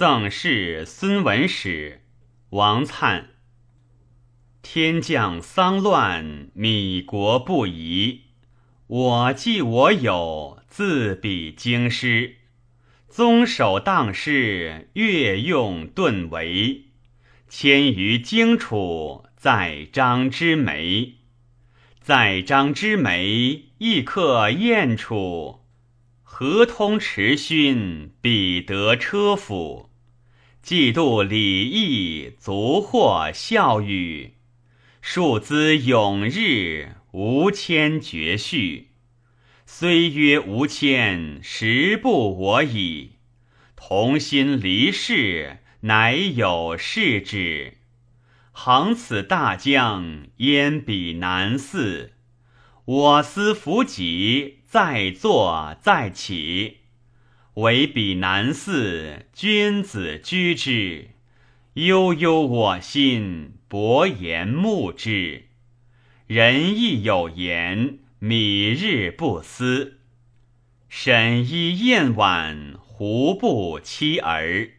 赠事孙文史，王粲。天降丧乱，米国不移。我既我有，自比京师。宗守当世，越用顿为。迁于荆楚，在张之眉。在张之眉，亦刻燕楚。河通池勋，彼得车府。既度礼义，足获孝语。庶兹永日，无谦绝序。虽曰无谦，实不我矣。同心离世，乃有事之。恒此大江，焉比南嗣？我思弗己，在坐在起。惟彼南寺，君子居之。悠悠我心，薄言慕之。人亦有言：米日不思。沈衣宴晚，胡不期儿？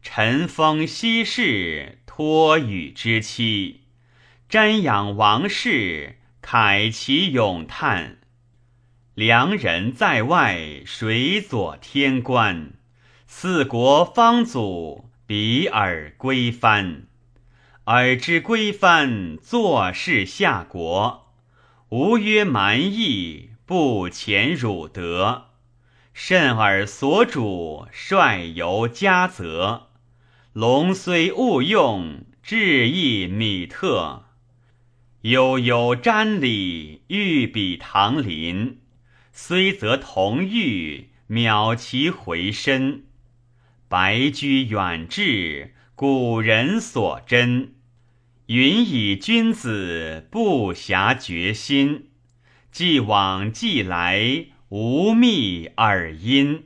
晨风夕视，托与之期。瞻仰王室，慨其咏叹。良人在外，谁佐天官。四国方祖，比尔归藩。尔之归藩，坐视下国。吾曰蛮夷，不遣汝德。甚尔所主，率由嘉泽。龙虽勿用，志亦米特。悠悠瞻礼，欲比唐林。虽则同欲，渺其回身。白驹远至，古人所珍。云以君子不暇决心。既往既来，无觅耳音。